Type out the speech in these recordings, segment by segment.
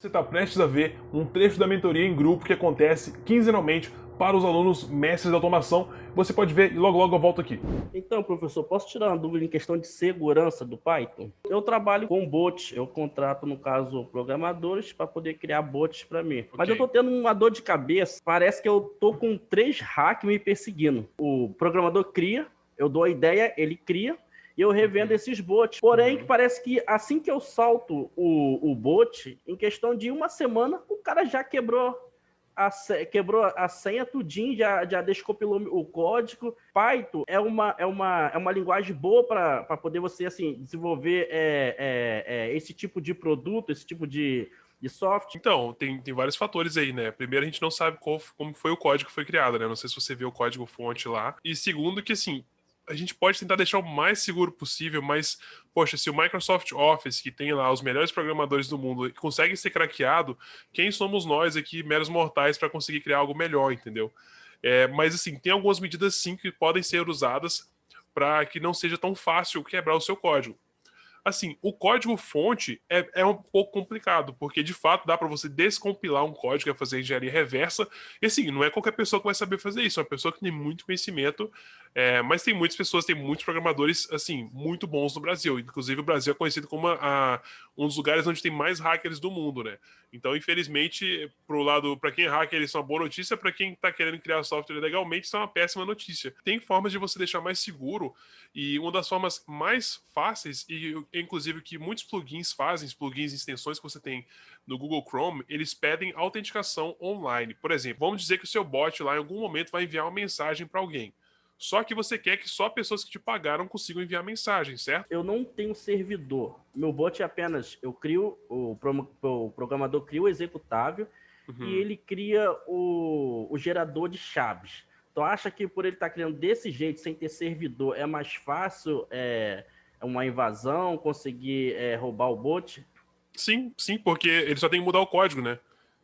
Você está prestes a ver um trecho da mentoria em grupo que acontece quinzenalmente para os alunos mestres de automação. Você pode ver e logo logo eu volto aqui. Então, professor, posso tirar uma dúvida em questão de segurança do Python? Eu trabalho com bots, eu contrato, no caso, programadores para poder criar bots para mim. Okay. Mas eu estou tendo uma dor de cabeça, parece que eu estou com três hacks me perseguindo. O programador cria, eu dou a ideia, ele cria, e eu revendo uhum. esses bots. Porém, uhum. parece que assim que eu salto o, o bot, em questão de uma semana, o cara já quebrou a, quebrou a senha tudinho, já, já descopilou o código. Python é uma, é uma, é uma linguagem boa para poder você assim, desenvolver é, é, é, esse tipo de produto, esse tipo de, de software? Então, tem, tem vários fatores aí, né? Primeiro, a gente não sabe qual, como foi o código que foi criado, né? Não sei se você viu o código fonte lá. E segundo, que assim, a gente pode tentar deixar o mais seguro possível, mas, poxa, se o Microsoft Office, que tem lá os melhores programadores do mundo, consegue ser craqueado, quem somos nós aqui, meros mortais, para conseguir criar algo melhor, entendeu? É, mas, assim, tem algumas medidas sim que podem ser usadas para que não seja tão fácil quebrar o seu código assim, o código fonte é, é um pouco complicado, porque de fato dá para você descompilar um código, é fazer engenharia reversa, e assim, não é qualquer pessoa que vai saber fazer isso, é uma pessoa que tem muito conhecimento, é, mas tem muitas pessoas, tem muitos programadores, assim, muito bons no Brasil, inclusive o Brasil é conhecido como a, a, um dos lugares onde tem mais hackers do mundo, né? Então, infelizmente, pro lado, para quem é hacker, isso é uma boa notícia, para quem está querendo criar software legalmente, isso é uma péssima notícia. Tem formas de você deixar mais seguro, e uma das formas mais fáceis, e inclusive que muitos plugins fazem, plugins e extensões que você tem no Google Chrome, eles pedem autenticação online. Por exemplo, vamos dizer que o seu bot lá em algum momento vai enviar uma mensagem para alguém. Só que você quer que só pessoas que te pagaram consigam enviar mensagem, certo? Eu não tenho servidor. Meu bot é apenas eu crio o, o programador cria o executável uhum. e ele cria o, o gerador de chaves. Tu acha que por ele estar tá criando desse jeito, sem ter servidor, é mais fácil é, uma invasão, conseguir é, roubar o bot? Sim, sim, porque ele só tem que mudar o código, né?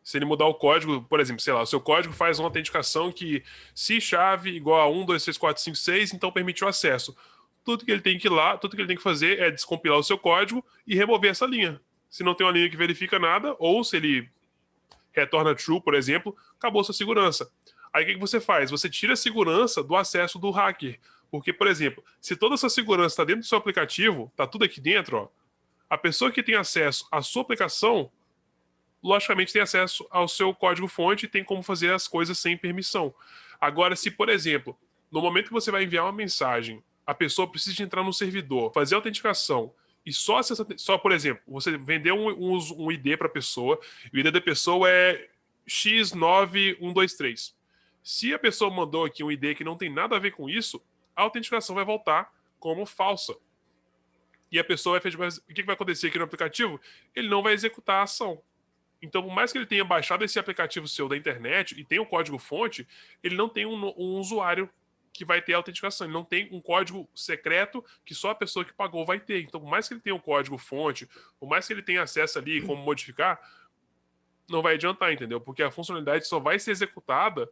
Se ele mudar o código, por exemplo, sei lá, o seu código faz uma autenticação que se chave igual a 1, 2, 3, 4, 5, 6, então permite o acesso. Tudo que ele tem que ir lá, tudo que ele tem que fazer é descompilar o seu código e remover essa linha. Se não tem uma linha que verifica nada, ou se ele retorna true, por exemplo, acabou sua segurança. Aí o que, você faz? Você tira a segurança do acesso do hacker. Porque, por exemplo, se toda essa segurança está dentro do seu aplicativo, está tudo aqui dentro, ó, a pessoa que tem acesso à sua aplicação, logicamente tem acesso ao seu código-fonte e tem como fazer as coisas sem permissão. Agora, se, por exemplo, no momento que você vai enviar uma mensagem, a pessoa precisa entrar no servidor, fazer autenticação, e só, só por exemplo, você vendeu um, um, um ID para a pessoa, e o ID da pessoa é X9123. Se a pessoa mandou aqui um ID que não tem nada a ver com isso, a autenticação vai voltar como falsa. E a pessoa vai fazer. O que vai acontecer aqui no aplicativo? Ele não vai executar a ação. Então, por mais que ele tenha baixado esse aplicativo seu da internet e tenha o um código-fonte, ele não tem um, um usuário que vai ter a autenticação. Ele não tem um código secreto que só a pessoa que pagou vai ter. Então, por mais que ele tenha um código-fonte, por mais que ele tenha acesso ali como modificar, não vai adiantar, entendeu? Porque a funcionalidade só vai ser executada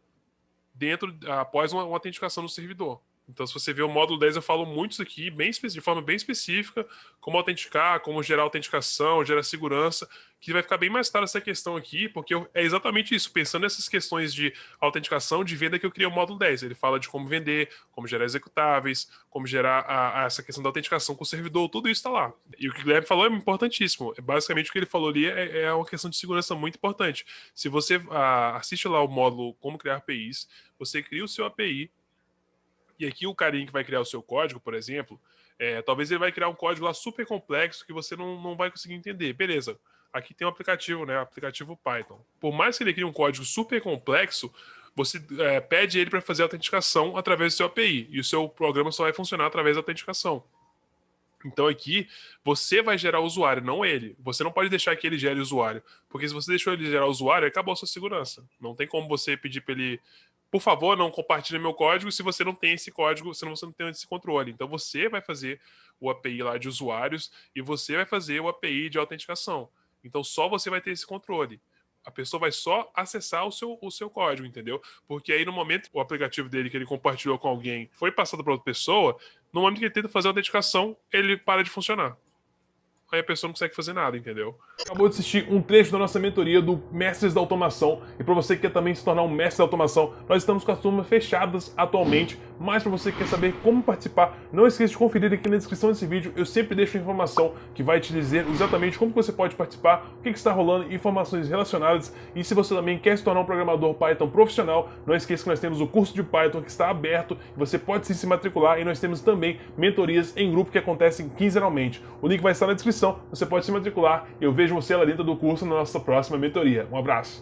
dentro após uma, uma autenticação no servidor. Então, se você vê o módulo 10, eu falo muito isso aqui, bem, de forma bem específica, como autenticar, como gerar autenticação, gerar segurança, que vai ficar bem mais clara essa questão aqui, porque eu, é exatamente isso, pensando nessas questões de autenticação, de venda, que eu criei o módulo 10. Ele fala de como vender, como gerar executáveis, como gerar a, a essa questão da autenticação com o servidor, tudo isso está lá. E o que o Guilherme falou é importantíssimo. É basicamente, o que ele falou ali é, é uma questão de segurança muito importante. Se você a, assiste lá o módulo Como Criar APIs, você cria o seu API, e aqui o carinha que vai criar o seu código, por exemplo, é, talvez ele vai criar um código lá super complexo que você não, não vai conseguir entender. Beleza, aqui tem um aplicativo, né? Aplicativo Python. Por mais que ele crie um código super complexo, você é, pede ele para fazer a autenticação através do seu API. E o seu programa só vai funcionar através da autenticação. Então aqui você vai gerar o usuário, não ele. Você não pode deixar que ele gere o usuário, porque se você deixou ele gerar o usuário, acabou a sua segurança. Não tem como você pedir para ele por favor, não compartilhe meu código se você não tem esse código, se você não tem esse controle. Então você vai fazer o API lá de usuários e você vai fazer o API de autenticação. Então só você vai ter esse controle. A pessoa vai só acessar o seu, o seu código, entendeu? Porque aí no momento o aplicativo dele que ele compartilhou com alguém foi passado para outra pessoa, no momento que ele tenta fazer a autenticação, ele para de funcionar. Aí a pessoa não consegue fazer nada, entendeu? Acabou de assistir um trecho da nossa mentoria do Mestres da Automação. E para você que quer também se tornar um mestre da automação, nós estamos com as turmas fechadas atualmente. Mas para você que quer saber como participar, não esqueça de conferir aqui na descrição desse vídeo. Eu sempre deixo informação que vai te dizer exatamente como você pode participar, o que, que está rolando, informações relacionadas. E se você também quer se tornar um programador Python profissional, não esqueça que nós temos o curso de Python que está aberto. Você pode sim se matricular e nós temos também mentorias em grupo que acontecem quinzenalmente. O link vai estar na descrição, você pode se matricular eu vejo você lá dentro do curso na nossa próxima mentoria. Um abraço.